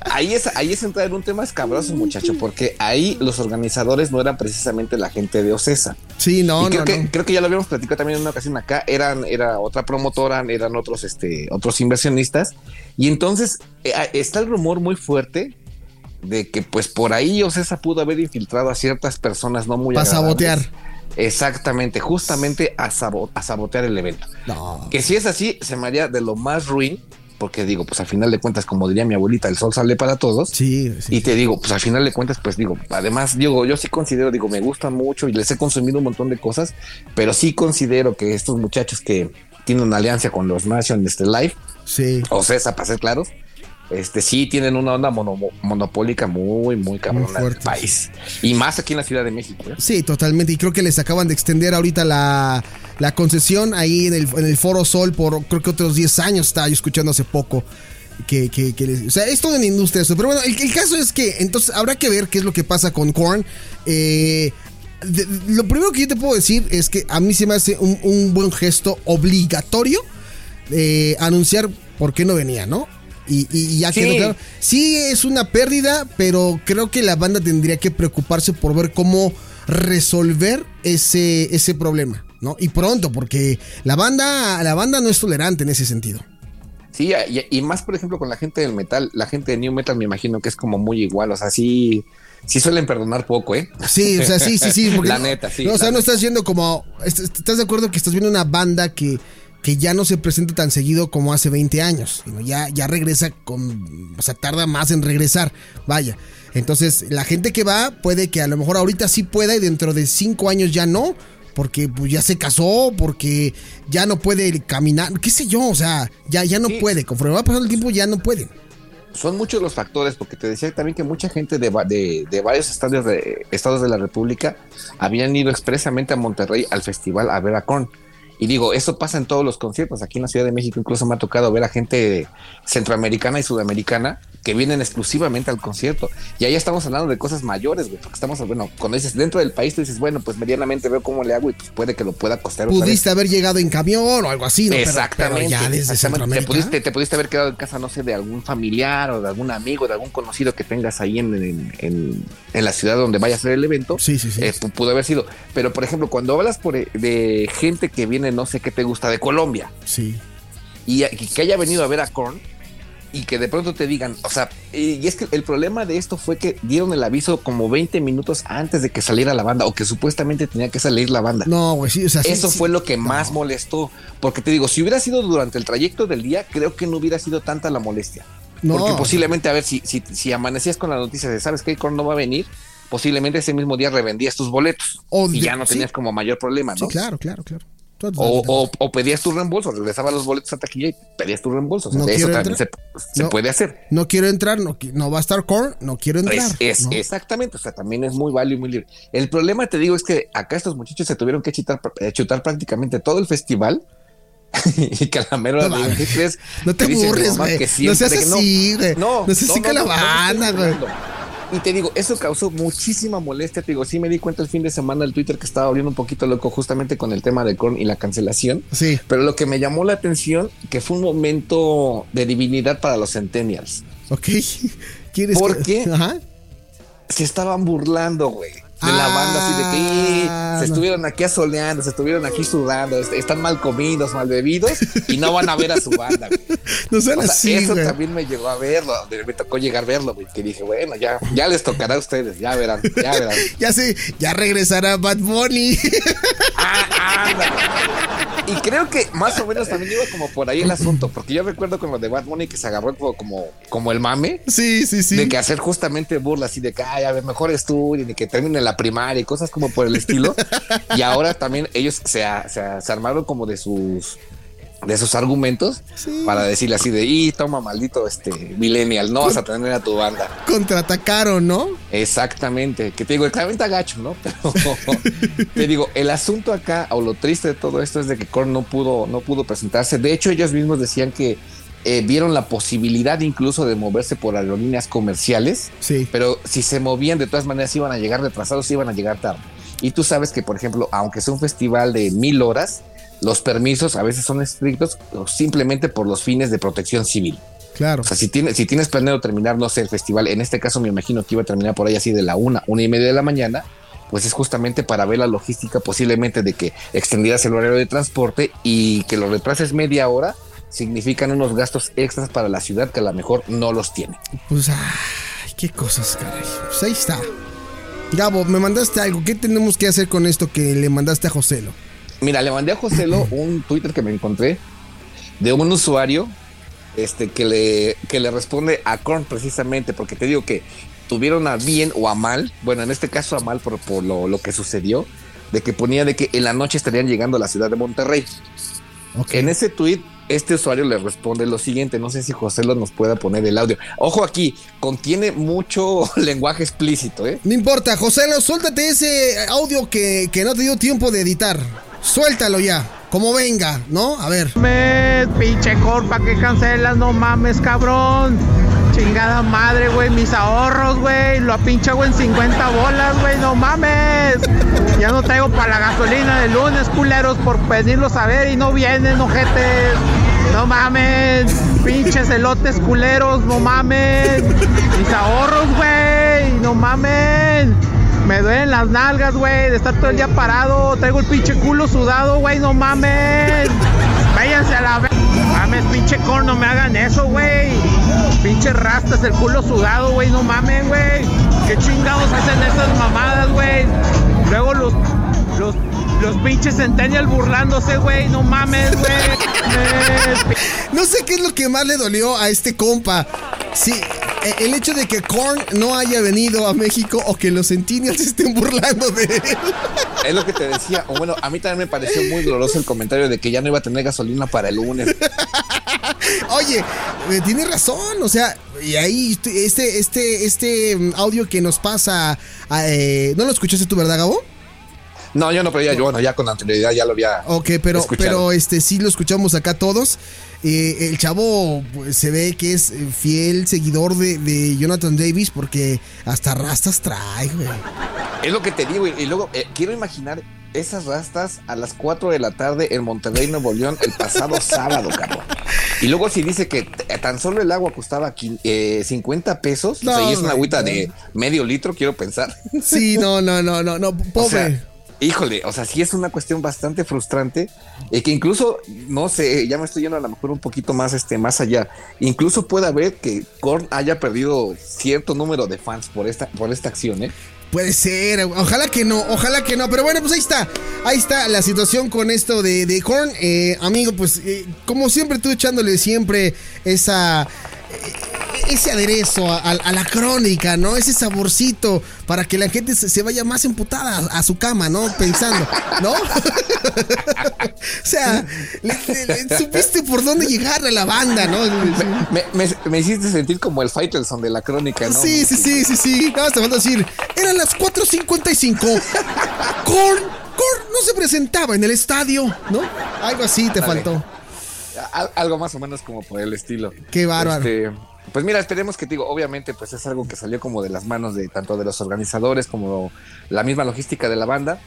ahí es, ahí es entrar en un tema escabroso, muchacho, porque ahí los organizadores no eran precisamente la gente de Ocesa. Sí, no, creo, no, que, no. creo que ya lo habíamos platicado también en una ocasión acá, eran, era otra promotora, eran otros, este, otros inversionistas, y entonces eh, está el rumor muy fuerte de que pues por ahí Ocesa pudo haber infiltrado a ciertas personas no muy Para sabotear. Exactamente, justamente a, sabo- a sabotear el evento. No. Que si es así, se me haría de lo más ruin, porque digo, pues al final de cuentas, como diría mi abuelita, el sol sale para todos. Sí, sí. Y te digo, pues al final de cuentas, pues digo, además, digo, yo sí considero, digo, me gusta mucho y les he consumido un montón de cosas, pero sí considero que estos muchachos que tienen una alianza con los Nation este Live, Sí. o CESA, para ser claros, este sí tienen una onda mono- monopólica muy, muy cabrona en el fuerte, país. Y más aquí en la Ciudad de México. ¿eh? Sí, totalmente. Y creo que les acaban de extender ahorita la, la concesión ahí en el, en el Foro Sol por creo que otros 10 años. Estaba yo escuchando hace poco. Que, que, que les- o sea, es todo en industria eso. Pero bueno, el, el caso es que entonces habrá que ver qué es lo que pasa con Korn. Eh, de- lo primero que yo te puedo decir es que a mí se me hace un, un buen gesto obligatorio eh, anunciar por qué no venía, ¿no? Y, y- ya Sí. quedó claro. Sí es una pérdida, pero creo que la banda tendría que preocuparse por ver cómo resolver ese, ese problema, ¿no? Y pronto, porque la banda, la banda no es tolerante en ese sentido. Sí, y, y más, por ejemplo, con la gente del metal, la gente de New Metal me imagino que es como muy igual, o sea, sí, sí suelen perdonar poco, ¿eh? Sí, o sea, sí, sí, sí. porque La neta, sí, no, o sea, no estás yendo como. est- ¿Estás de acuerdo que estás viendo una banda que, que ya no se presenta tan seguido como hace 20 años? Ya, ya regresa con. O sea, tarda más en regresar. Vaya. Entonces, la gente que va puede que a lo mejor ahorita sí pueda y dentro de 5 años ya no. Porque pues, ya se casó, porque ya no puede caminar, qué sé yo, o sea, ya, ya no Sí. puede. Conforme va pasando el tiempo, ya no pueden. Son muchos los factores, porque te decía también que mucha gente de, de, de varios estados de, estados de la República habían ido expresamente a Monterrey al festival a ver a Korn. Y digo, eso pasa en todos los conciertos. Aquí en la Ciudad de México incluso me ha tocado ver a gente centroamericana y sudamericana que vienen exclusivamente al concierto. Y ahí estamos hablando de cosas mayores, güey, porque estamos, bueno, cuando dices dentro del país, tú dices, bueno, pues medianamente veo cómo le hago y pues puede que lo pueda vez. Pudiste haber llegado en camión o algo así, ¿no? Exactamente. Pero, ya desde exactamente. Te pudiste, te pudiste haber quedado en casa, no sé, de algún familiar o de algún amigo, de algún conocido que tengas ahí en, en, en- en la ciudad donde vaya a ser el evento. Sí, sí, sí. Eh, pu- pudo haber sido. Pero, por ejemplo, cuando hablas por, eh, de gente que viene, no sé qué te gusta, de Colombia, Sí. y, que haya venido a ver a Korn, y que de pronto te digan, o sea, y es que el problema de esto fue que dieron el aviso como 20 minutos antes de que saliera la banda, o que supuestamente tenía que salir la banda. No, güey, sí, o sea, sí, Eso sí. fue lo que más molestó. Porque te digo, si hubiera sido durante el trayecto del día, creo que no hubiera sido tanta la molestia. No. Porque posiblemente, a ver, si, si, si amanecías con la noticia de, ¿sabes qué? Korn no va a venir, posiblemente ese mismo día revendías tus boletos. O y de- ya no sí. tenías como mayor problema, Sí, ¿no? claro, claro, claro. O, o- o pedías tu reembolso, regresabas los boletos a taquilla y pedías tu reembolso. O sea, No eso también se, entrar. se No. puede hacer. No quiero entrar, no, va a estar core, no quiero entrar. Es, es- ¿no? exactamente, o sea, también es muy válido y muy libre. El problema, te digo, es que acá estos muchachos se tuvieron que chutar, eh, chutar prácticamente todo el festival. y que a la mera hora No. ¿qué crees? No te burles, güey. No seas así, güey. No seas así no, no estoy banda, güey. Y te digo, eso causó muchísima molestia. Te digo, sí me di cuenta el fin de semana el Twitter que estaba abriendo un poquito loco justamente con el tema de Korn y la cancelación. Sí. Pero lo que me llamó la atención que fue un momento de divinidad para los Centennials. Ok. ¿Quieres ¿Por que-? Ajá. se estaban burlando, güey. De la Ah, banda así de que "Y, no. se estuvieron aquí asoleando, se estuvieron aquí sudando, est- están mal comidos, mal bebidos y no van a ver a su banda. güey. No sean O sea, así, eso güey. también me llegó a verlo, me tocó llegar a verlo, güey, que dije, bueno, ya, ya les tocará a ustedes, ya verán, ya verán. Ya sé, ya regresará Bad Bunny. Ah, ándale. Y creo que más o menos también iba como por ahí el asunto, porque yo recuerdo con lo de Bad Bunny que se agarró como, como, como el mame. sí, sí, sí. de que hacer justamente burlas así de que ay, a ver, mejor estudien y que terminen la primaria y cosas como por el estilo. y ahora también ellos se, se se armaron como de sus de esos argumentos para decirle así de, y toma maldito este millennial, no vas a tener a tu banda. Contraatacaron, ¿no? Exactamente, que te digo, claramente agacho, ¿no? Pero te digo, el asunto acá, o lo triste de todo esto es de que Korn no pudo, no pudo presentarse. De hecho, ellos mismos decían que eh, vieron la posibilidad incluso de moverse por aerolíneas comerciales, Sí. pero si se movían de todas maneras iban a llegar retrasados, iban a llegar tarde. Y tú sabes que, por ejemplo, aunque sea un festival de mil horas, los permisos a veces son estrictos simplemente por los fines de protección civil. Claro. O sea, si tienes, si tienes planeado terminar, no sé, el festival, en este caso me imagino que iba a terminar por ahí así de la una, una y media de la mañana, pues es justamente para ver la logística posiblemente de que extendieras el horario de transporte y que lo retrases media hora significan unos gastos extras para la ciudad que a lo mejor no los tiene. Pues, ay, qué cosas, caray. Pues ahí está. Gabo, me mandaste algo. ¿Qué tenemos que hacer con esto que le mandaste a Joselo? Mira, le mandé a Joselo un Twitter que me encontré de un usuario este, que, le, que le responde a Korn precisamente, porque te digo que tuvieron a bien o a mal, bueno, en este caso a mal por, por lo, lo que sucedió, de que ponía de que en la noche estarían llegando a la ciudad de Monterrey. Ok. En ese tweet, este usuario le responde lo siguiente, no sé si José lo nos pueda poner el audio. Ojo aquí, contiene mucho lenguaje explícito, ¿eh? No importa, Joselo, suéltate ese audio que, que no te dio tiempo de editar. Suéltalo ya, como venga, ¿no? A ver. mames, pinche corpa que cancelas, no mames, cabrón. Chingada madre, güey, mis ahorros, güey. Lo pinche, güey, en 50 bolas, güey, no mames. Ya no traigo para la gasolina de lunes, culeros, por pedirlos a ver y no vienen, ojetes. No mames, pinches elotes culeros, no mames. Mis ahorros, güey, no mames. Me duelen las nalgas, güey, de estar todo el día parado. Traigo el pinche culo sudado, güey, no mames. Váyanse a la ve- Mames, pinche corno, no me hagan eso, güey. Pinche rastas, el culo sudado, güey, no mames, güey. ¿Qué chingados hacen esas mamadas, güey? Luego los, los, los pinches centennial burlándose, güey, no mames, güey. No sé qué es lo que más le dolió a este compa. Sí, el hecho de que Korn no haya venido a México o que los Centennials estén burlando de él. Es lo que te decía. O bueno, a mí también me pareció muy doloroso el comentario de que ya no iba a tener gasolina para el lunes. Oye, eh, tiene razón, o sea, y ahí este, este, este mm, audio que nos pasa, ah, eh, ¿no lo escuchaste tú, verdad, Gabo? No, yo no, pero ya, yo, bueno, ya con anterioridad ya lo había. Ok, pero, escuchado. pero este sí lo escuchamos acá todos. Eh, el chavo pues, se ve que es eh, fiel seguidor de, de Jonathan Davis porque hasta rastas trae, güey. Es lo que te digo. Y, luego eh, quiero imaginar esas rastas a las 4 de la tarde en Monterrey, Nuevo León, el pasado sábado, cabrón. Y luego si dice que t- tan solo el agua costaba eh, 50 pesos, o sea, No, y es una agüita no. de medio litro, quiero pensar. Sí, no, no, no, no, no, O pobre. sea, híjole, o sea, sí es una cuestión bastante frustrante y que incluso, no sé, ya me estoy yendo a lo mejor un poquito más, este, más allá. Incluso puede haber que Korn haya perdido cierto número de fans por esta, por esta acción, ¿eh? Puede ser, ojalá que no, ojalá que no, pero bueno, pues ahí está, ahí está la situación con esto de, de Korn, Eh, amigo, pues eh, como siempre tú echándole siempre esa, eh, ese aderezo a, a- a la crónica, ¿no? Ese saborcito para que la gente se, se vaya más emputada a, a su cama, ¿no? Pensando, ¿no? o sea, le- le- le- supiste por dónde llegar a la banda, ¿no? Me, me- me hiciste sentir como el Faitelson de la crónica, ¿no? Sí, sí, sí, sí, sí. Más te falta decir, eran las 4.55. Korn, Korn no se presentaba en el estadio, ¿no? Algo así te Dale. faltó. Al- algo más o menos como por el estilo. Qué bárbaro. Este, pues mira, esperemos que te digo, obviamente, pues es algo que salió como de las manos de tanto de los organizadores como la misma logística de la banda.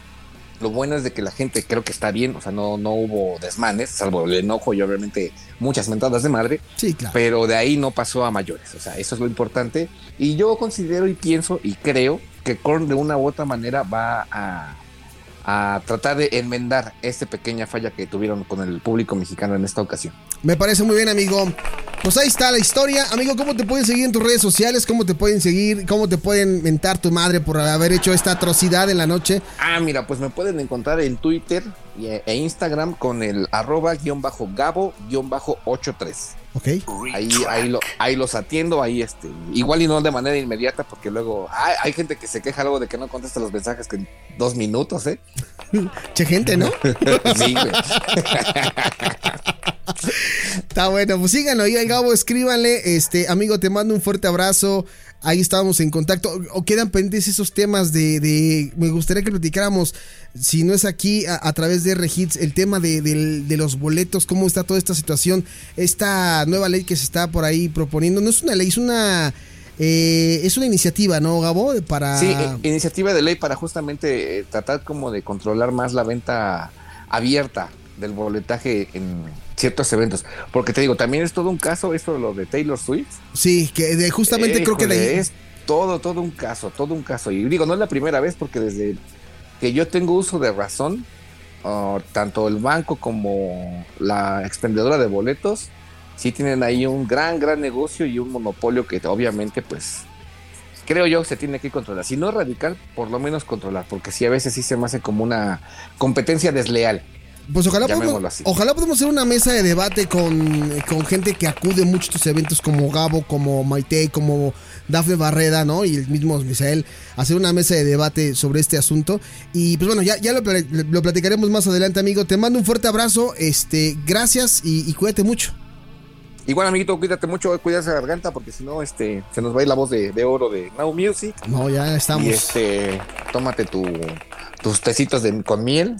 Lo bueno es de que la gente creo que está bien, o sea, no, no hubo desmanes, salvo el enojo y obviamente muchas mentadas de madre, Sí, claro. pero de ahí no pasó a mayores, o sea, eso es lo importante. Y yo considero y pienso y creo que Korn de una u otra manera va a, a tratar de enmendar esta pequeña falla que tuvieron con el público mexicano en esta ocasión. Me parece muy bien, amigo. Pues ahí está la historia. Amigo, ¿cómo te pueden seguir en tus redes sociales? ¿Cómo te pueden seguir? ¿Cómo te pueden mentar tu madre por haber hecho esta atrocidad en la noche? Ah, mira, pues me pueden encontrar en Twitter e Instagram con el arroba guion bajo gabo guion bajo 83. ¿Ok? Ahí, ahí, lo, ahí los atiendo, ahí este, igual y no de manera inmediata, porque luego hay, hay gente que se queja luego de que no contesta los mensajes que en dos minutos, ¿eh? Che gente, ¿no? Sí, güey. Está bueno, pues síganlo ahí al Gabo, escríbanle. Este, amigo, te mando un fuerte abrazo. Ahí estábamos en contacto. O quedan pendientes esos temas de. de- me gustaría que platicáramos, si no es aquí, a, través de Regits, el tema de, de los boletos, cómo está toda esta situación, esta nueva ley que se está por ahí proponiendo. No es una ley, es una. eh, es una iniciativa, ¿no, Gabo? Para. Sí, eh, iniciativa de ley para justamente eh, tratar como de controlar más la venta abierta del boletaje en ciertos eventos. Porque te digo, también es todo un caso esto de lo de Taylor Swift. Sí, que de- justamente creo que de es todo, todo un caso, todo un caso. Y digo, no es la primera vez porque desde que yo tengo uso de razón, ah, tanto el banco como la expendedora de boletos, sí tienen ahí un gran, gran negocio y un monopolio que obviamente pues creo yo se tiene que controlar. Si no erradicar, por lo menos controlar, porque sí a veces sí se me hace como una competencia desleal. Pues ojalá podamos, ojalá podamos hacer una mesa de debate con, con gente que acude mucho a estos eventos como Gabo, como Maite, como Dafne Barreda, ¿no? Y el mismo Misael, hacer una mesa de debate sobre este asunto. Y pues bueno, ya, ya lo, lo platicaremos más adelante, amigo. Te mando un fuerte abrazo, este, gracias y, y cuídate mucho. Igual, amiguito, cuídate mucho, cuida esa garganta, porque si no, este, se nos va a ir la voz de, de oro de Now Music. No, ya estamos. Y este, tómate tu, tus tecitos de, con miel,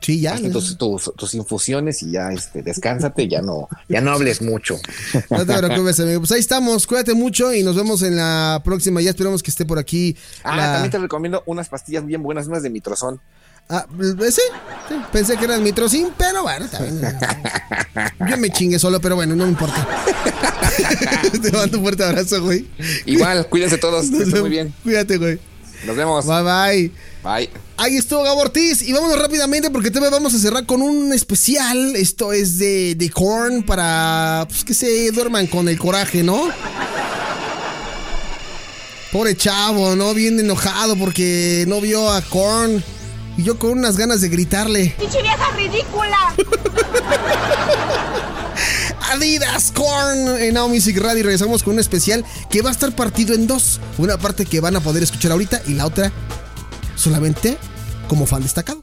sí, ya. hazte tus, tus, tus infusiones y ya este, descánsate, ya no, ya no hables mucho. No te preocupes, amigo. Pues ahí estamos, cuídate mucho y nos vemos en la próxima. Ya esperamos que esté por aquí. Ah, la- también te recomiendo unas pastillas bien buenas, unas de mitrozón. Ah, sí, sí, pensé que era el mitrocin, pero bueno, también. Yo me chingué solo, pero bueno, no me importa. Te mando un fuerte abrazo, güey. Igual, cuídense todos, muy bien. Cuídate, güey. Nos vemos. Bye, bye. Bye. Ahí estuvo Gabo Ortiz y vámonos rápidamente porque todavía vamos a cerrar con un especial. Esto es de, de Korn para pues, que se duerman con el coraje, ¿no? Pobre chavo, ¿no? Bien enojado porque no vio a Korn. Y yo con unas ganas de gritarle. ¡Pinche vieja ridícula! Adidas Korn en Now Music Radio. Regresamos con un especial que va a estar partido en dos. Una parte que van a poder escuchar ahorita y la otra solamente como fan destacado.